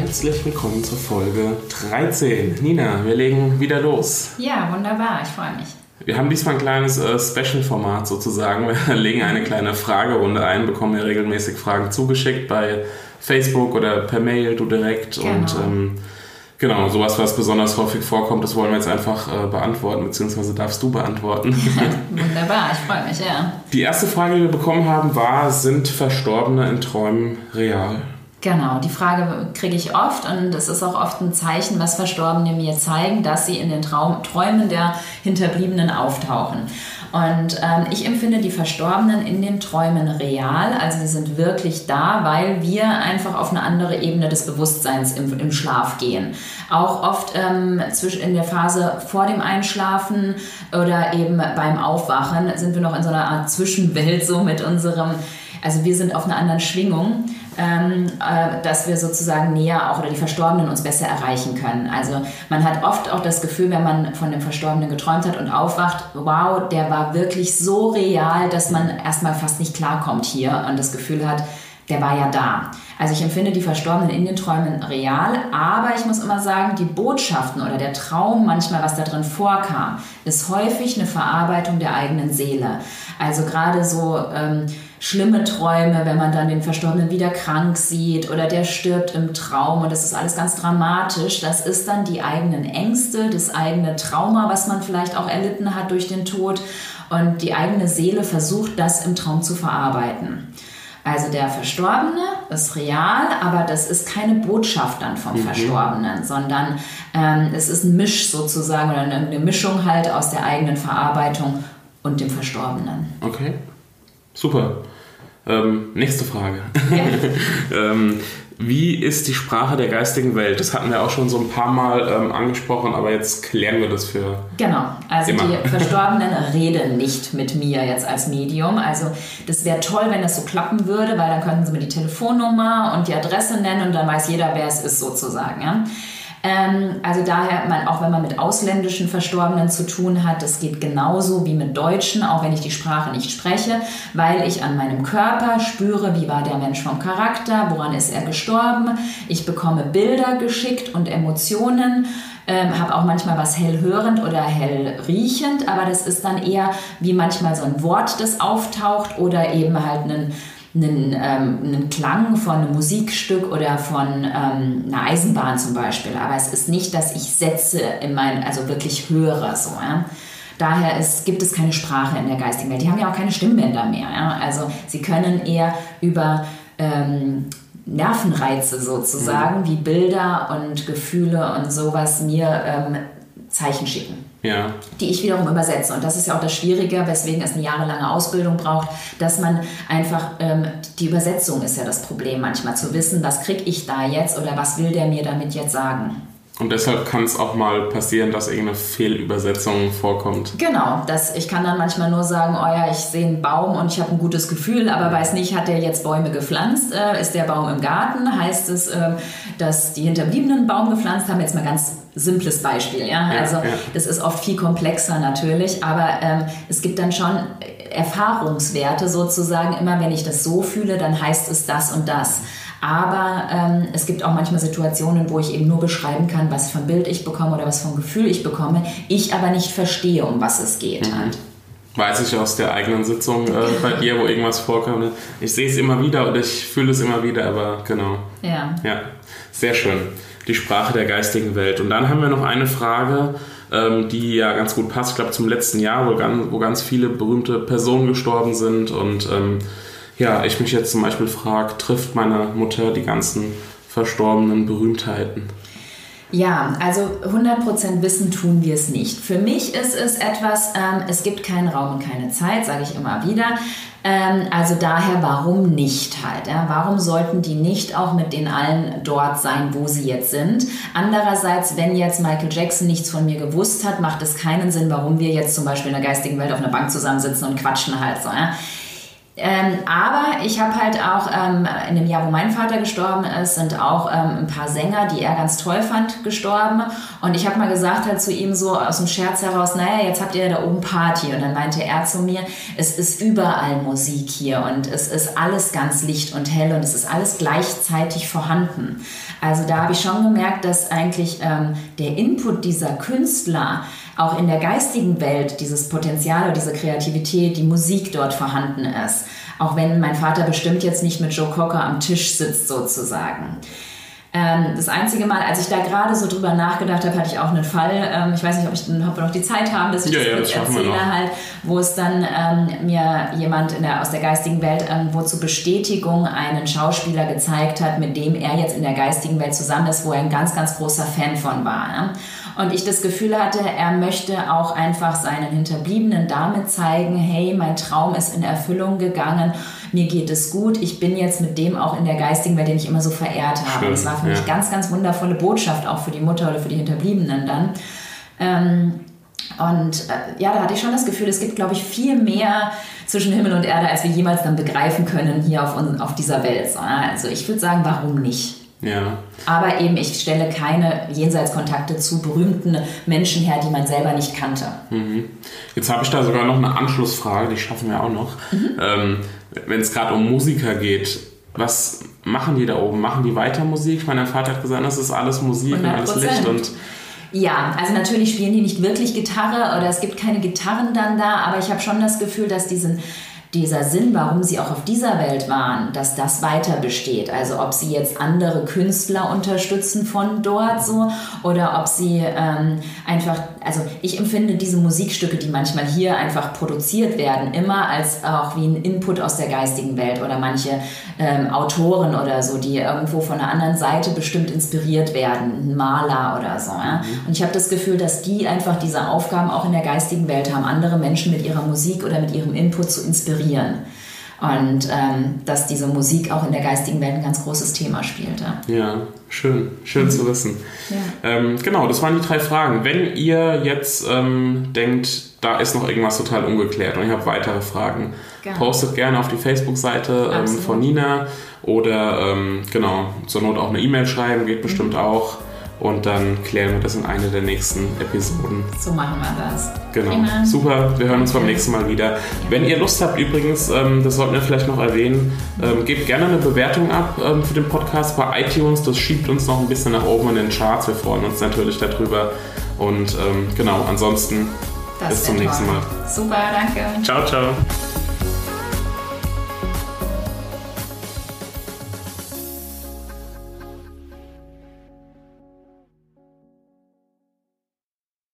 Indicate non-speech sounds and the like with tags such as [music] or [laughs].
Herzlich willkommen zur Folge 13. Nina, wir legen wieder los. Ja, wunderbar, ich freue mich. Wir haben diesmal ein kleines äh, Special-Format sozusagen. Wir [laughs] legen eine kleine Fragerunde ein, bekommen ja regelmäßig Fragen zugeschickt bei Facebook oder per Mail, du direkt. Genau. Und ähm, genau, sowas, was besonders häufig vorkommt, das wollen wir jetzt einfach äh, beantworten, beziehungsweise darfst du beantworten. [laughs] [laughs] Wunderbar, ich freue mich, ja. Die erste Frage, die wir bekommen haben, war, sind Verstorbene in Träumen real? Genau, die Frage kriege ich oft und es ist auch oft ein Zeichen, was Verstorbene mir zeigen, dass sie in den Traum Träumen der Hinterbliebenen auftauchen. Und ähm, ich empfinde die Verstorbenen in den Träumen real, also sie sind wirklich da, weil wir einfach auf eine andere Ebene des Bewusstseins im, im Schlaf gehen. Auch oft ähm, in der Phase vor dem Einschlafen oder eben beim Aufwachen sind wir noch in so einer Art Zwischenwelt so mit unserem, also wir sind auf einer anderen Schwingung ähm, äh, dass wir sozusagen näher auch oder die Verstorbenen uns besser erreichen können. Also man hat oft auch das Gefühl, wenn man von dem Verstorbenen geträumt hat und aufwacht, wow, der war wirklich so real, dass man erstmal fast nicht klarkommt hier und das Gefühl hat, der war ja da. Also ich empfinde die Verstorbenen in den Träumen real, aber ich muss immer sagen, die Botschaften oder der Traum manchmal, was da drin vorkam, ist häufig eine Verarbeitung der eigenen Seele. Also gerade so ähm, schlimme Träume, wenn man dann den Verstorbenen wieder krank sieht oder der stirbt im Traum und das ist alles ganz dramatisch. Das ist dann die eigenen Ängste, das eigene Trauma, was man vielleicht auch erlitten hat durch den Tod und die eigene Seele versucht, das im Traum zu verarbeiten. Also der Verstorbene ist real, aber das ist keine Botschaft dann vom mhm. Verstorbenen, sondern ähm, es ist ein Misch sozusagen oder eine Mischung halt aus der eigenen Verarbeitung und dem Verstorbenen. Okay, super. Ähm, nächste Frage. Ja. [laughs] ähm, wie ist die Sprache der geistigen Welt? Das hatten wir auch schon so ein paar Mal ähm, angesprochen, aber jetzt klären wir das für. Genau, also immer. die [laughs] Verstorbenen reden nicht mit mir jetzt als Medium. Also das wäre toll, wenn das so klappen würde, weil dann könnten sie mir die Telefonnummer und die Adresse nennen und dann weiß jeder, wer es ist sozusagen. Ja? Ähm, also daher, man, auch wenn man mit ausländischen Verstorbenen zu tun hat, das geht genauso wie mit Deutschen, auch wenn ich die Sprache nicht spreche, weil ich an meinem Körper spüre, wie war der Mensch vom Charakter, woran ist er gestorben. Ich bekomme Bilder geschickt und Emotionen. Ähm, habe auch manchmal was hellhörend oder hellriechend, aber das ist dann eher wie manchmal so ein Wort, das auftaucht oder eben halt ein einen, ähm, einen Klang von einem Musikstück oder von ähm, einer Eisenbahn zum Beispiel. Aber es ist nicht, dass ich Sätze in mein, also wirklich höre. So, ja? Daher ist, gibt es keine Sprache in der geistigen Welt. Die haben ja auch keine Stimmbänder mehr. Ja? Also sie können eher über ähm, Nervenreize sozusagen, mhm. wie Bilder und Gefühle und sowas mir ähm, Zeichen schicken ja. die ich wiederum übersetze. Und das ist ja auch das Schwierige, weswegen es eine jahrelange Ausbildung braucht, dass man einfach, ähm, die Übersetzung ist ja das Problem manchmal, zu wissen, was kriege ich da jetzt oder was will der mir damit jetzt sagen. Und deshalb kann es auch mal passieren, dass irgendeine Fehlübersetzung vorkommt. Genau, das, ich kann dann manchmal nur sagen, oh ja, ich sehe einen Baum und ich habe ein gutes Gefühl, aber weiß nicht, hat der jetzt Bäume gepflanzt? Äh, ist der Baum im Garten? Heißt es, äh, dass die Hinterbliebenen einen Baum gepflanzt haben? Jetzt mal ganz simples Beispiel. Ja? ja also ja. das ist oft viel komplexer natürlich, aber ähm, es gibt dann schon Erfahrungswerte sozusagen. Immer wenn ich das so fühle, dann heißt es das und das. Aber ähm, es gibt auch manchmal Situationen, wo ich eben nur beschreiben kann, was für ein Bild ich bekomme oder was für ein Gefühl ich bekomme, ich aber nicht verstehe, um was es geht. Mhm. Halt. Weiß ich aus der eigenen Sitzung äh, bei [laughs] dir, wo irgendwas vorkam. Ne? Ich sehe es immer wieder und ich fühle es immer wieder, aber genau. Ja. Ja, sehr schön. Die Sprache der geistigen Welt. Und dann haben wir noch eine Frage, ähm, die ja ganz gut passt, ich glaube zum letzten Jahr, wo ganz, wo ganz viele berühmte Personen gestorben sind und ähm, ja, ich mich jetzt zum Beispiel frage, trifft meine Mutter die ganzen verstorbenen Berühmtheiten? Ja, also 100% wissen tun wir es nicht. Für mich ist es etwas, ähm, es gibt keinen Raum und keine Zeit, sage ich immer wieder. Ähm, also daher, warum nicht halt? Ja? Warum sollten die nicht auch mit den allen dort sein, wo sie jetzt sind? Andererseits, wenn jetzt Michael Jackson nichts von mir gewusst hat, macht es keinen Sinn, warum wir jetzt zum Beispiel in der geistigen Welt auf einer Bank zusammensitzen und quatschen halt so. Ja? Ähm, aber ich habe halt auch ähm, in dem Jahr, wo mein Vater gestorben ist, sind auch ähm, ein paar Sänger, die er ganz toll fand, gestorben. Und ich habe mal gesagt halt zu ihm so aus dem Scherz heraus, naja, jetzt habt ihr da oben Party. Und dann meinte er zu mir, es ist überall Musik hier und es ist alles ganz licht und hell und es ist alles gleichzeitig vorhanden. Also da habe ich schon gemerkt, dass eigentlich ähm, der Input dieser Künstler auch in der geistigen Welt dieses Potenzial oder diese Kreativität, die Musik dort vorhanden ist. Auch wenn mein Vater bestimmt jetzt nicht mit Joe Cocker am Tisch sitzt sozusagen. Ähm, das einzige Mal, als ich da gerade so drüber nachgedacht habe, hatte ich auch einen Fall. Ähm, ich weiß nicht, ob, ich, ob wir noch die Zeit haben, dass ich ja, das ja, kurz erzähle, halt, wo es dann ähm, mir jemand der, aus der geistigen Welt irgendwo zur Bestätigung einen Schauspieler gezeigt hat, mit dem er jetzt in der geistigen Welt zusammen ist, wo er ein ganz, ganz großer Fan von war. Ne? Und ich das Gefühl hatte, er möchte auch einfach seinen Hinterbliebenen damit zeigen, hey, mein Traum ist in Erfüllung gegangen, mir geht es gut, ich bin jetzt mit dem auch in der geistigen Welt, den ich immer so verehrt habe. Schön, das war für ja. mich ganz, ganz wundervolle Botschaft, auch für die Mutter oder für die Hinterbliebenen dann. Ähm, und äh, ja, da hatte ich schon das Gefühl, es gibt, glaube ich, viel mehr zwischen Himmel und Erde, als wir jemals dann begreifen können hier auf, auf dieser Welt. Also ich würde sagen, warum nicht? Ja. Aber eben, ich stelle keine Jenseitskontakte zu berühmten Menschen her, die man selber nicht kannte. Mhm. Jetzt habe ich da sogar noch eine Anschlussfrage, die schaffen wir auch noch. Mhm. Ähm, Wenn es gerade um Musiker geht, was machen die da oben? Machen die weiter Musik? Mein Vater hat gesagt, das ist alles Musik 100%. und alles Licht und ja, also natürlich spielen die nicht wirklich Gitarre oder es gibt keine Gitarren dann da, aber ich habe schon das Gefühl, dass diesen dieser Sinn, warum sie auch auf dieser Welt waren, dass das weiter besteht. Also ob sie jetzt andere Künstler unterstützen von dort so oder ob sie ähm, einfach, also ich empfinde diese Musikstücke, die manchmal hier einfach produziert werden, immer als auch wie ein Input aus der geistigen Welt oder manche ähm, Autoren oder so, die irgendwo von einer anderen Seite bestimmt inspiriert werden, ein Maler oder so. Ja? Mhm. Und ich habe das Gefühl, dass die einfach diese Aufgaben auch in der geistigen Welt haben, andere Menschen mit ihrer Musik oder mit ihrem Input zu inspirieren inspirieren. Und ähm, dass diese Musik auch in der geistigen Welt ein ganz großes Thema spielte. Ja, schön, schön mhm. zu wissen. Ja. Ähm, genau, das waren die drei Fragen. Wenn ihr jetzt ähm, denkt, da ist noch irgendwas total ungeklärt und ihr habt weitere Fragen, gerne. postet gerne auf die Facebook-Seite ähm, von Nina oder ähm, genau, zur Not auch eine E-Mail schreiben, geht bestimmt mhm. auch. Und dann klären wir das in einer der nächsten Episoden. So machen wir das. Genau. Prima. Super, wir hören uns beim nächsten Mal wieder. Ja. Wenn ihr Lust habt, übrigens, ähm, das sollten wir vielleicht noch erwähnen, ähm, gebt gerne eine Bewertung ab ähm, für den Podcast bei iTunes. Das schiebt uns noch ein bisschen nach oben in den Charts. Wir freuen uns natürlich darüber. Und genau, ansonsten das bis zum nächsten Mal. Super, danke. Ciao, ciao.